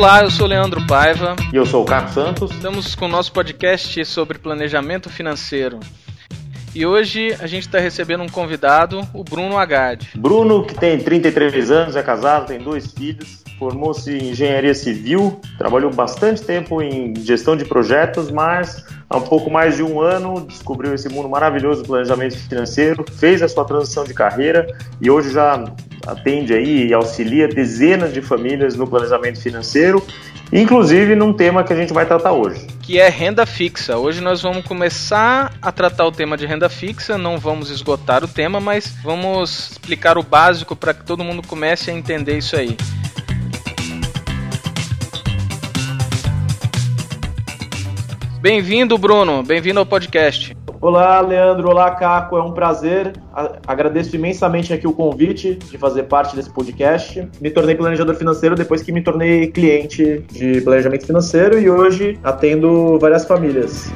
Olá, eu sou Leandro Paiva. E eu sou o Carlos Santos. Estamos com o nosso podcast sobre planejamento financeiro. E hoje a gente está recebendo um convidado, o Bruno Agard. Bruno, que tem 33 anos, é casado, tem dois filhos, formou-se em engenharia civil, trabalhou bastante tempo em gestão de projetos, mas há um pouco mais de um ano descobriu esse mundo maravilhoso do planejamento financeiro, fez a sua transição de carreira e hoje já atende aí e auxilia dezenas de famílias no planejamento financeiro, inclusive num tema que a gente vai tratar hoje. Que é renda fixa. Hoje nós vamos começar a tratar o tema de renda fixa, não vamos esgotar o tema, mas vamos explicar o básico para que todo mundo comece a entender isso aí. Bem-vindo, Bruno. Bem-vindo ao podcast. Olá, Leandro. Olá, Caco. É um prazer. Agradeço imensamente aqui o convite de fazer parte desse podcast. Me tornei planejador financeiro depois que me tornei cliente de planejamento financeiro e hoje atendo várias famílias.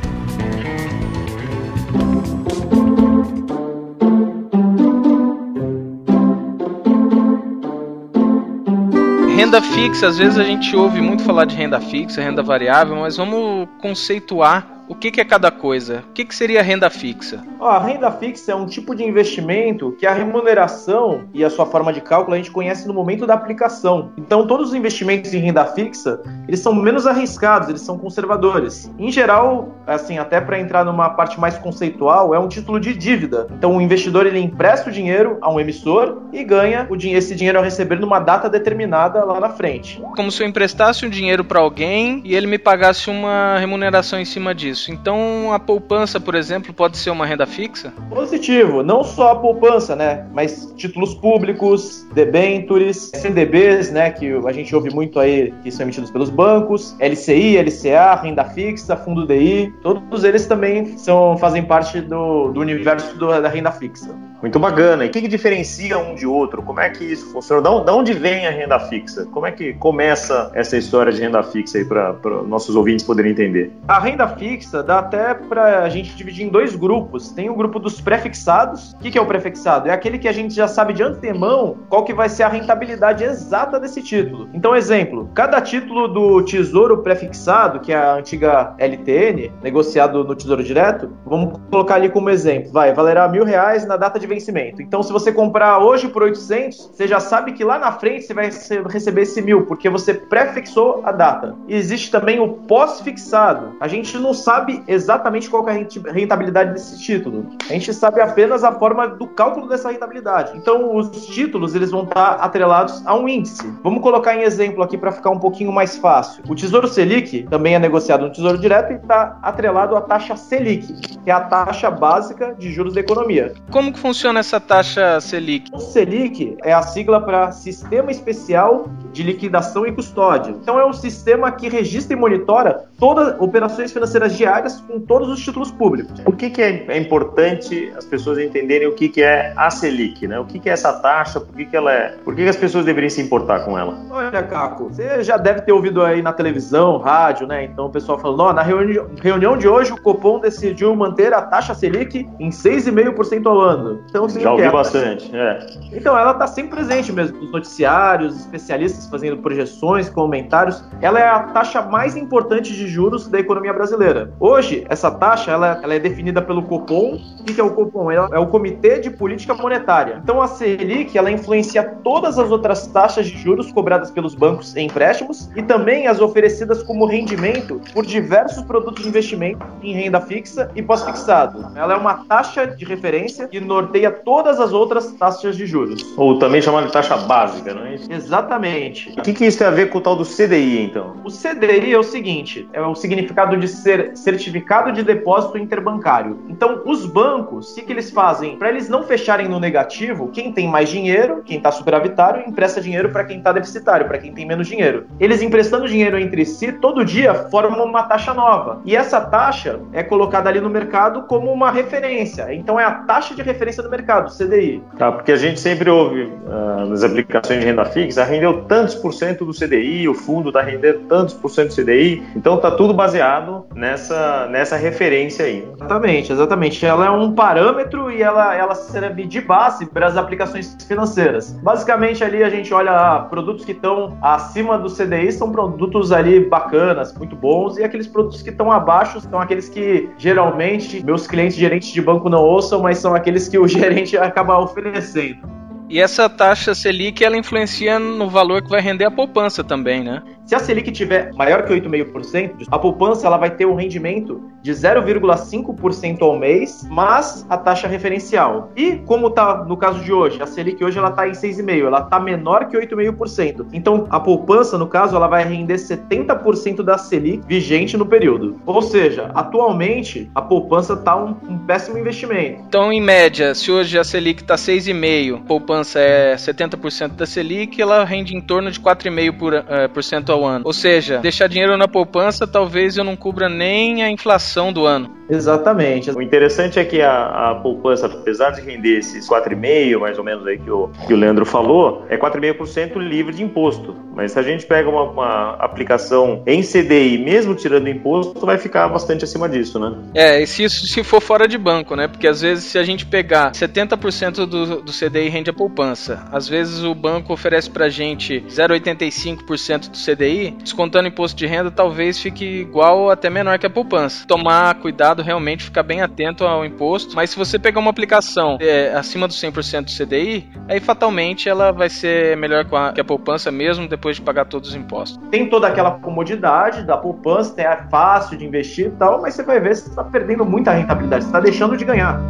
Renda fixa, às vezes a gente ouve muito falar de renda fixa, renda variável, mas vamos conceituar o que, que, é cada coisa? O que, que seria renda fixa? Ó, a renda fixa é um tipo de investimento que a remuneração e a sua forma de cálculo a gente conhece no momento da aplicação. Então, todos os investimentos em renda fixa, eles são menos arriscados, eles são conservadores. Em geral, assim, até para entrar numa parte mais conceitual, é um título de dívida. Então, o investidor ele empresta o dinheiro a um emissor e ganha o dinheiro, esse dinheiro ao receber numa data determinada lá na frente. Como se eu emprestasse um dinheiro para alguém e ele me pagasse uma remuneração em cima disso isso. Então a poupança, por exemplo, pode ser uma renda fixa? Positivo, não só a poupança, né? Mas títulos públicos, debentures, CDBs, né? Que a gente ouve muito aí que são emitidos pelos bancos, LCI, LCA, renda fixa, fundo DI, todos eles também são, fazem parte do, do universo do, da renda fixa. Muito bacana. E o que, que, diferencia um de outro? Como é que isso funciona? Da onde vem a renda fixa? Como é que começa essa história de renda fixa aí para nossos ouvintes poderem entender? A renda fixa dá até para a gente dividir em dois grupos. Tem o grupo dos prefixados. O que, que é o prefixado? É aquele que a gente já sabe de antemão qual que vai ser a rentabilidade exata desse título. Então, exemplo, cada título do Tesouro prefixado, que é a antiga LTN, negociado no Tesouro Direto, vamos colocar ali como exemplo. Vai, valerá mil reais na data de vencimento. Então, se você comprar hoje por 800, você já sabe que lá na frente você vai receber esse mil, porque você prefixou a data. E existe também o pós-fixado. A gente não sabe exatamente qual é a rentabilidade desse título. A gente sabe apenas a forma do cálculo dessa rentabilidade. Então, os títulos eles vão estar atrelados a um índice. Vamos colocar em exemplo aqui para ficar um pouquinho mais fácil. O Tesouro Selic também é negociado no Tesouro Direto e está atrelado à taxa Selic, que é a taxa básica de juros da economia. Como que funciona funciona essa taxa Selic? O Selic é a sigla para Sistema Especial de Liquidação e Custódia. Então é um sistema que registra e monitora todas as operações financeiras diárias com todos os títulos públicos. Por que, que é, é importante as pessoas entenderem o que, que é a Selic, né? O que, que é essa taxa? Por que, que ela é? Por que, que as pessoas deveriam se importar com ela? Olha, Caco, você já deve ter ouvido aí na televisão, rádio, né? Então o pessoal falando, ó, na reuni reunião de hoje o Copom decidiu manter a taxa Selic em 6,5% ao ano. Então, Já ouvi bastante, é. Então, ela está sempre presente mesmo nos noticiários, especialistas fazendo projeções, comentários. Ela é a taxa mais importante de juros da economia brasileira. Hoje, essa taxa ela, ela é definida pelo Copom. O que é o Copom? Ela é o Comitê de Política Monetária. Então, a Selic ela influencia todas as outras taxas de juros cobradas pelos bancos em empréstimos e também as oferecidas como rendimento por diversos produtos de investimento em renda fixa e pós-fixado. Ela é uma taxa de referência que norteia todas as outras taxas de juros. Ou também chamada de taxa básica, não é isso? Exatamente. O que, que isso tem a ver com o tal do CDI, então? O CDI é o seguinte: é o significado de ser certificado de depósito interbancário. Então, os bancos, o que, que eles fazem? Para eles não fecharem no negativo, quem tem mais dinheiro, quem está superavitário, empresta dinheiro para quem está deficitário, para quem tem menos dinheiro. Eles emprestando dinheiro entre si, todo dia formam uma taxa nova. E essa taxa é colocada ali no mercado como uma referência. Então, é a taxa de referência do mercado, CDI. Tá, porque a gente sempre ouve uh, nas aplicações de renda fixa, rendeu tanto tantos por cento do CDI, o fundo está rendendo tantos por cento do CDI. Então tá tudo baseado nessa, nessa referência aí. Exatamente, exatamente. Ela é um parâmetro e ela, ela serve de base para as aplicações financeiras. Basicamente ali a gente olha ah, produtos que estão acima do CDI são produtos ali bacanas, muito bons, e aqueles produtos que estão abaixo são aqueles que geralmente meus clientes gerentes de banco não ouçam, mas são aqueles que o gerente acaba oferecendo. E essa taxa Selic, ela influencia no valor que vai render a poupança também, né? Se a Selic tiver maior que 8,5%, a poupança ela vai ter um rendimento de 0,5% ao mês, mas a taxa referencial. E como está no caso de hoje, a Selic hoje ela tá em 6,5, ela está menor que 8,5%. Então a poupança, no caso, ela vai render 70% da Selic vigente no período. Ou seja, atualmente a poupança está um, um péssimo investimento. Então, em média, se hoje a Selic está 6,5, poupança é 70% da Selic, ela rende em torno de 4,5% ao ano. Ou seja, deixar dinheiro na poupança talvez eu não cubra nem a inflação do ano. Exatamente. O interessante é que a, a poupança, apesar de render esses 4,5% mais ou menos aí que o, que o Leandro falou, é 4,5% livre de imposto. Mas se a gente pega uma, uma, aplicação em CDI, mesmo tirando imposto, vai ficar bastante acima disso, né? É, e se isso se for fora de banco, né? Porque às vezes se a gente pegar 70% do, do CDI rende a poupança, às vezes o banco oferece pra gente 0,85% do CDI, descontando imposto de renda, talvez fique igual ou até menor que a poupança. Tomar cuidado realmente, ficar bem atento ao imposto, mas se você pegar uma aplicação é, acima do 100% do CDI, aí fatalmente ela vai ser melhor que a poupança mesmo depois de pagar todos os impostos. Tem toda aquela comodidade da poupança, é fácil de investir e tal, mas você vai ver que você está perdendo muita rentabilidade, você está deixando de ganhar.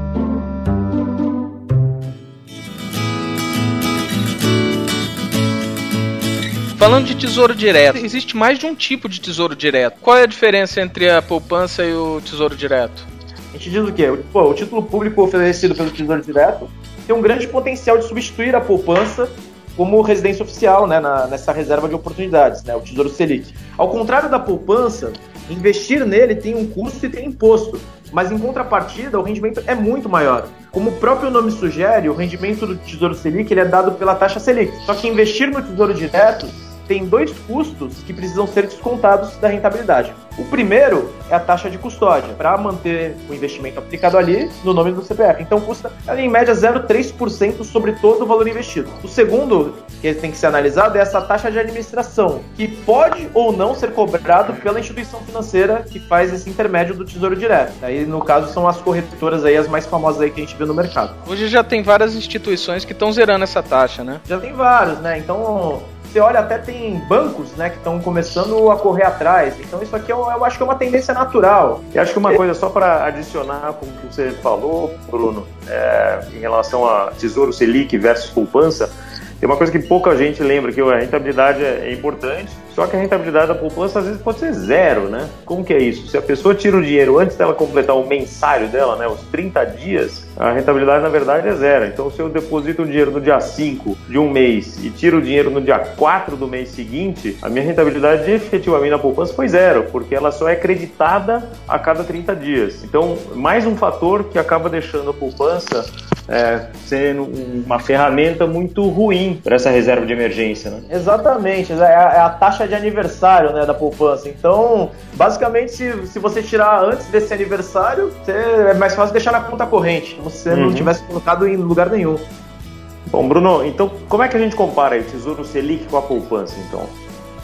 Falando de tesouro direto, existe mais de um tipo de tesouro direto. Qual é a diferença entre a poupança e o tesouro direto? A gente diz o quê? Pô, o título público oferecido pelo tesouro direto tem um grande potencial de substituir a poupança como residência oficial né, na, nessa reserva de oportunidades, né, o Tesouro Selic. Ao contrário da poupança, investir nele tem um custo e tem imposto, mas em contrapartida o rendimento é muito maior. Como o próprio nome sugere, o rendimento do Tesouro Selic ele é dado pela taxa Selic. Só que investir no Tesouro Direto tem dois custos que precisam ser descontados da rentabilidade. O primeiro é a taxa de custódia, para manter o investimento aplicado ali no nome do CPF. Então custa em média 0,3% sobre todo o valor investido. O segundo que tem que ser analisado é essa taxa de administração, que pode ou não ser cobrado pela instituição financeira que faz esse intermédio do Tesouro Direto. Aí no caso são as corretoras aí as mais famosas aí que a gente vê no mercado. Hoje já tem várias instituições que estão zerando essa taxa, né? Já tem vários, né? Então você olha, até tem bancos né, que estão começando a correr atrás. Então, isso aqui eu, eu acho que é uma tendência natural. E acho que uma coisa só para adicionar com o que você falou, Bruno, é, em relação a Tesouro Selic versus poupança, tem uma coisa que pouca gente lembra, que a rentabilidade é importante, só que a rentabilidade da poupança às vezes pode ser zero, né? Como que é isso? Se a pessoa tira o dinheiro antes dela completar o mensário dela, né, os 30 dias, a rentabilidade na verdade é zero. Então se eu deposito o dinheiro no dia 5 de um mês e tiro o dinheiro no dia 4 do mês seguinte, a minha rentabilidade efetivamente na poupança foi zero, porque ela só é creditada a cada 30 dias. Então, mais um fator que acaba deixando a poupança é, sendo uma ferramenta muito ruim para essa reserva de emergência. Né? Exatamente, é a, é a taxa de aniversário né, da poupança. Então, basicamente, se, se você tirar antes desse aniversário, é mais fácil deixar na conta corrente, como se você uhum. não tivesse colocado em lugar nenhum. Bom, Bruno, então como é que a gente compara o Tesouro Selic com a poupança, então?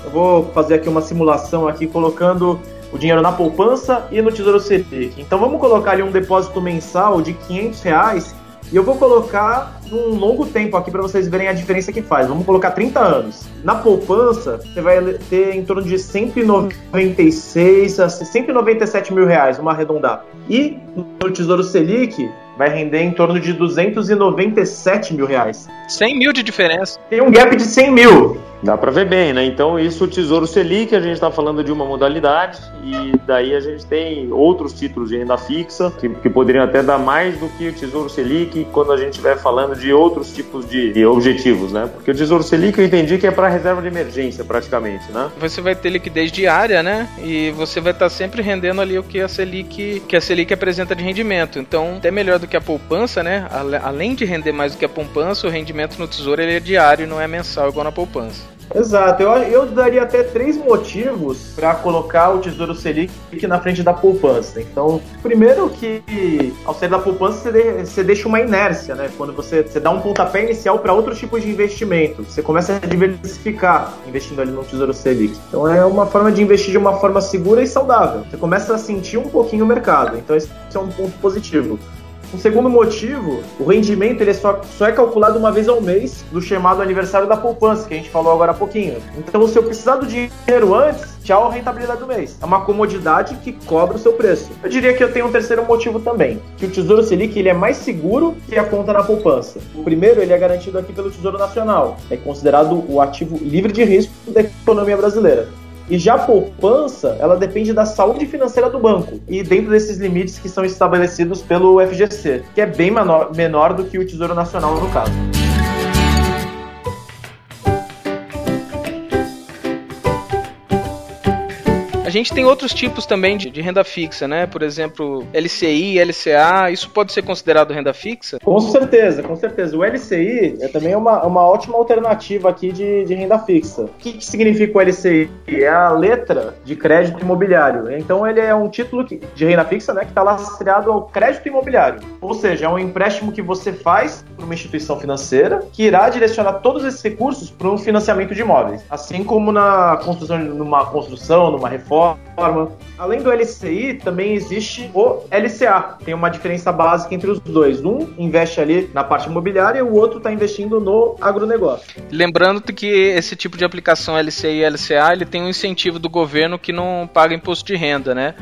Eu vou fazer aqui uma simulação aqui colocando o dinheiro na poupança e no Tesouro Selic. Então vamos colocar ali um depósito mensal de 500 reais e eu vou colocar num longo tempo aqui para vocês verem a diferença que faz. Vamos colocar 30 anos. Na poupança, você vai ter em torno de 196 a 197 mil reais, vamos arredondar. E no Tesouro Selic, vai render em torno de 297 mil reais. 100 mil de diferença. Tem um gap de 100 mil. Dá para ver bem, né? Então, isso, o Tesouro Selic, a gente está falando de uma modalidade, e daí a gente tem outros títulos de renda fixa, que, que, poderiam até dar mais do que o Tesouro Selic quando a gente estiver falando de outros tipos de, objetivos, né? Porque o Tesouro Selic eu entendi que é para reserva de emergência, praticamente, né? Você vai ter liquidez diária, né? E você vai estar tá sempre rendendo ali o que a Selic, que a Selic apresenta de rendimento. Então, até melhor do que a poupança, né? Além de render mais do que a poupança, o rendimento no Tesouro ele é diário, não é mensal igual na poupança. Exato, eu, eu daria até três motivos para colocar o Tesouro Selic na frente da poupança. Então, primeiro que ao sair da poupança você, de, você deixa uma inércia, né? Quando você, você dá um pontapé inicial para outros tipos de investimento, você começa a diversificar investindo ali no Tesouro Selic. Então é uma forma de investir de uma forma segura e saudável. Você começa a sentir um pouquinho o mercado. Então esse é um ponto positivo. Um segundo motivo, o rendimento ele é só, só é calculado uma vez ao mês do chamado aniversário da poupança, que a gente falou agora há pouquinho. Então, se eu precisar do dinheiro antes, tchau a rentabilidade do mês. É uma comodidade que cobra o seu preço. Eu diria que eu tenho um terceiro motivo também, que o Tesouro Selic ele é mais seguro que a conta na poupança. O primeiro, ele é garantido aqui pelo Tesouro Nacional. É considerado o ativo livre de risco da economia brasileira. E já a poupança, ela depende da saúde financeira do banco e dentro desses limites que são estabelecidos pelo FGC, que é bem menor, menor do que o Tesouro Nacional no caso. A gente tem outros tipos também de, de, renda fixa, né? Por exemplo, LCI, LCA, isso pode ser considerado renda fixa? Com certeza, com certeza. O LCI é também uma, uma ótima alternativa aqui de, de renda fixa. O que, que significa o LCI? É a letra de crédito imobiliário. Então ele é um título de renda fixa, né, que está lastreado ao crédito imobiliário. Ou seja, é um empréstimo que você faz para uma instituição financeira que irá direcionar todos esses recursos para um financiamento de imóveis. Assim como na construção, numa construção, numa reforma forma. Além do LCI, também existe o LCA. Tem uma diferença básica entre os dois. Um investe ali na parte imobiliária e o outro está investindo no agronegócio. Lembrando que esse tipo de aplicação LCI e LCA ele tem um incentivo do governo que não paga imposto de renda, né?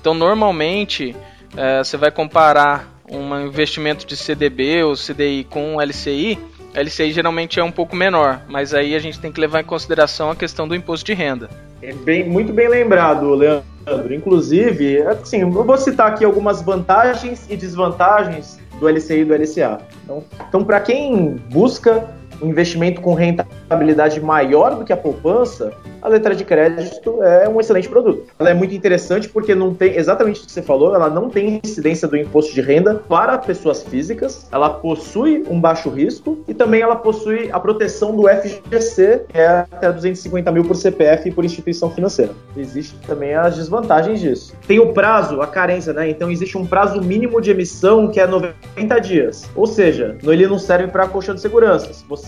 Então, normalmente, é, você vai comparar um investimento de CDB ou CDI com um LCI, LCI geralmente é um pouco menor, mas aí a gente tem que levar em consideração a questão do imposto de renda. É bem, muito bem lembrado, Leandro. Inclusive, assim, eu vou citar aqui algumas vantagens e desvantagens do LCI e do LCA. Então, então para quem busca um investimento com rentabilidade maior do que a poupança, a letra de crédito é um excelente produto. Ela é muito interessante porque não tem, exatamente o que você falou, ela não tem incidência do imposto de renda para pessoas físicas, ela possui um baixo risco e também ela possui a proteção do FGC, que é até 250 mil por CPF e por instituição financeira. Existem também as desvantagens disso. Tem o prazo, a carência, né? Então existe um prazo mínimo de emissão que é 90 dias. Ou seja, ele não serve para colchão de segurança. Se você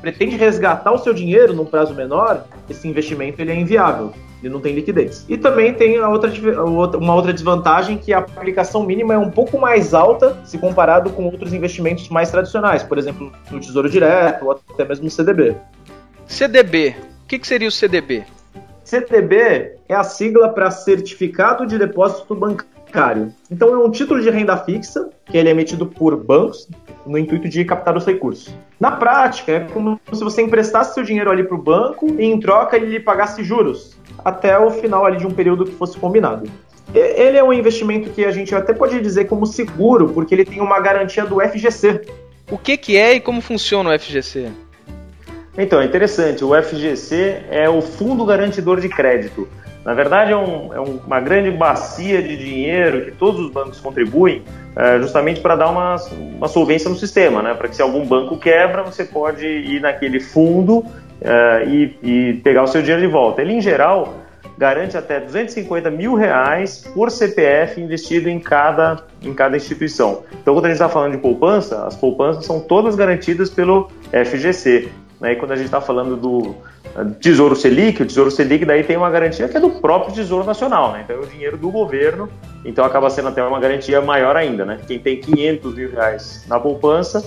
pretende resgatar o seu dinheiro num prazo menor, esse investimento ele é inviável. Ele não tem liquidez. E também tem a outra, uma outra desvantagem que a aplicação mínima é um pouco mais alta se comparado com outros investimentos mais tradicionais, por exemplo, no Tesouro Direto ou até mesmo no CDB. CDB. O que, que seria o CDB? CDB é a sigla para Certificado de Depósito Bancário. Então é um título de renda fixa que ele é emitido por bancos no intuito de captar os recursos. Na prática, é como se você emprestasse seu dinheiro ali para o banco e em troca ele lhe pagasse juros até o final ali de um período que fosse combinado. Ele é um investimento que a gente até pode dizer como seguro, porque ele tem uma garantia do FGC. O que, que é e como funciona o FGC? Então, é interessante. O FGC é o Fundo Garantidor de Crédito. Na verdade, é, um, é uma grande bacia de dinheiro que todos os bancos contribuem é, justamente para dar uma, uma solvência no sistema, né? para que se algum banco quebra, você pode ir naquele fundo é, e, e pegar o seu dinheiro de volta. Ele, em geral, garante até 250 mil reais por CPF investido em cada, em cada instituição. Então, quando a gente está falando de poupança, as poupanças são todas garantidas pelo FGC. Né? E quando a gente está falando do Tesouro Selic, o Tesouro Selic daí tem uma garantia que é do próprio Tesouro Nacional, né? Então é o dinheiro do governo, então acaba sendo até uma garantia maior ainda, né? Quem tem 500 mil reais na poupança,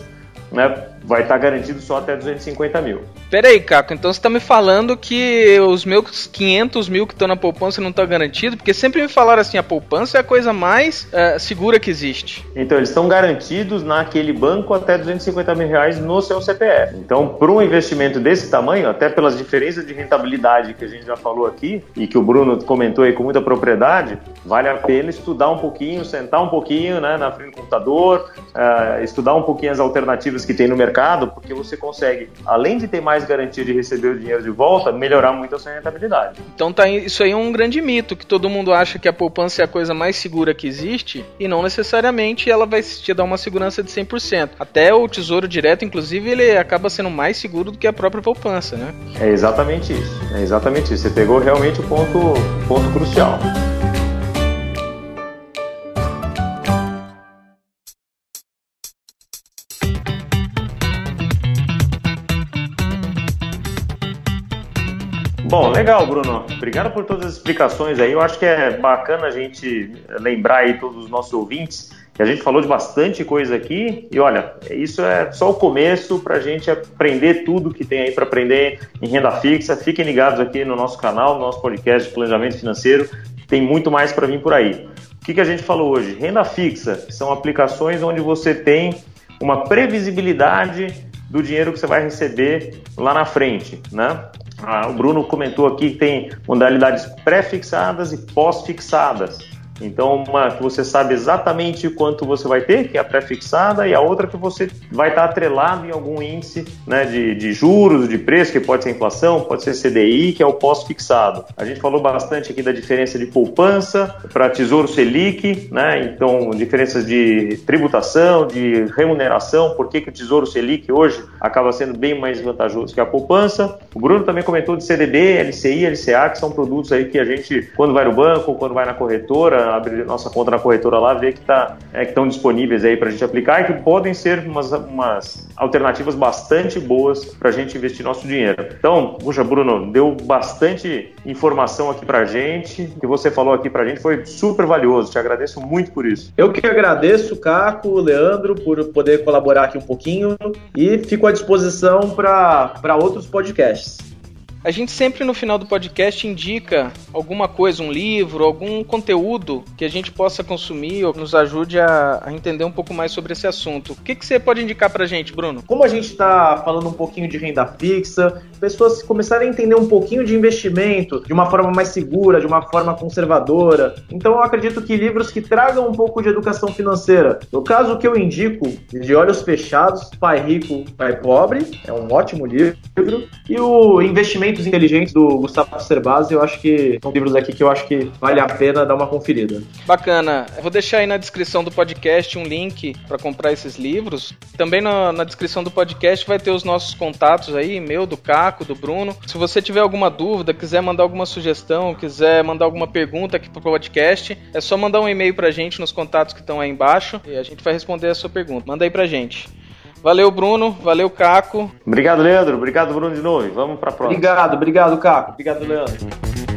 né, vai estar tá garantido só até 250 mil. Pera aí, Caco, então você está me falando que os meus 500 mil que estão na poupança não estão garantidos? Porque sempre me falaram assim, a poupança é a coisa mais uh, segura que existe. Então, eles estão garantidos naquele banco até 250 mil reais no seu CPF. Então, para um investimento desse tamanho, até pelas diferenças de rentabilidade que a gente já falou aqui, e que o Bruno comentou aí com muita propriedade, vale a pena estudar um pouquinho, sentar um pouquinho né, na frente do computador, uh, estudar um pouquinho as alternativas que tem no mercado, porque você consegue, além de ter mais garantia de receber o dinheiro de volta, melhorar muito a sua rentabilidade. Então tá, isso aí é um grande mito, que todo mundo acha que a poupança é a coisa mais segura que existe, e não necessariamente ela vai te dar uma segurança de 100%. Até o Tesouro Direto, inclusive, ele acaba sendo mais seguro do que a própria poupança, né? É exatamente isso. É exatamente isso. Você pegou realmente o ponto, ponto crucial. Bom, legal, Bruno. Obrigado por todas as explicações aí. Eu acho que é bacana a gente lembrar aí todos os nossos ouvintes que a gente falou de bastante coisa aqui. E olha, isso é só o começo para a gente aprender tudo que tem aí para aprender em renda fixa. Fiquem ligados aqui no nosso canal, no nosso podcast de planejamento financeiro. Tem muito mais para vir por aí. O que, que a gente falou hoje? Renda fixa são aplicações onde você tem uma previsibilidade do dinheiro que você vai receber lá na frente, né? Ah, o Bruno comentou aqui que tem modalidades pré-fixadas e pós-fixadas. Então, uma que você sabe exatamente quanto você vai ter, que é a pré-fixada, e a outra que você vai estar atrelado em algum índice né, de, de juros, de preço, que pode ser inflação, pode ser CDI, que é o pós-fixado. A gente falou bastante aqui da diferença de poupança para Tesouro Selic, né? Então, diferenças de tributação, de remuneração, por que, que o Tesouro Selic hoje acaba sendo bem mais vantajoso que a poupança. O Bruno também comentou de CDB, LCI, LCA, que são produtos aí que a gente, quando vai no banco, quando vai na corretora, abrir nossa conta na corretora lá, ver que tá, é, estão disponíveis aí para a gente aplicar e que podem ser umas, umas alternativas bastante boas para a gente investir nosso dinheiro. Então, puxa, Bruno, deu bastante informação aqui para a gente, que você falou aqui para a gente foi super valioso. Te agradeço muito por isso. Eu que agradeço, Caco, Leandro, por poder colaborar aqui um pouquinho e fico à disposição para outros podcasts. A gente sempre no final do podcast indica alguma coisa, um livro, algum conteúdo que a gente possa consumir ou nos ajude a, entender um pouco mais sobre esse assunto. O que, que você pode indicar pra gente, Bruno? Como a gente está falando um pouquinho de renda fixa, pessoas começarem a entender um pouquinho de investimento de uma forma mais segura, de uma forma conservadora. Então eu acredito que livros que tragam um pouco de educação financeira. No caso que eu indico, De Olhos Fechados, Pai Rico, Pai Pobre, é um ótimo livro. E o Investimento Inteligentes do Gustavo Cerbasi, eu acho que são livros aqui que eu acho que vale a pena dar uma conferida. Bacana. vou deixar aí na descrição do podcast um link para comprar esses livros. Também na, na, descrição do podcast vai ter os nossos contatos aí, meu, do Caco, do Bruno. Se você tiver alguma dúvida, quiser mandar alguma sugestão, quiser mandar alguma pergunta aqui pro podcast, é só mandar um e-mail pra gente nos contatos que estão aí embaixo e a gente vai responder a sua pergunta. Manda aí pra gente. Valeu, Bruno. Valeu, Caco. Obrigado, Leandro. Obrigado, Bruno, de novo. Vamos para a próxima. Obrigado, obrigado, Caco. Obrigado, Leandro.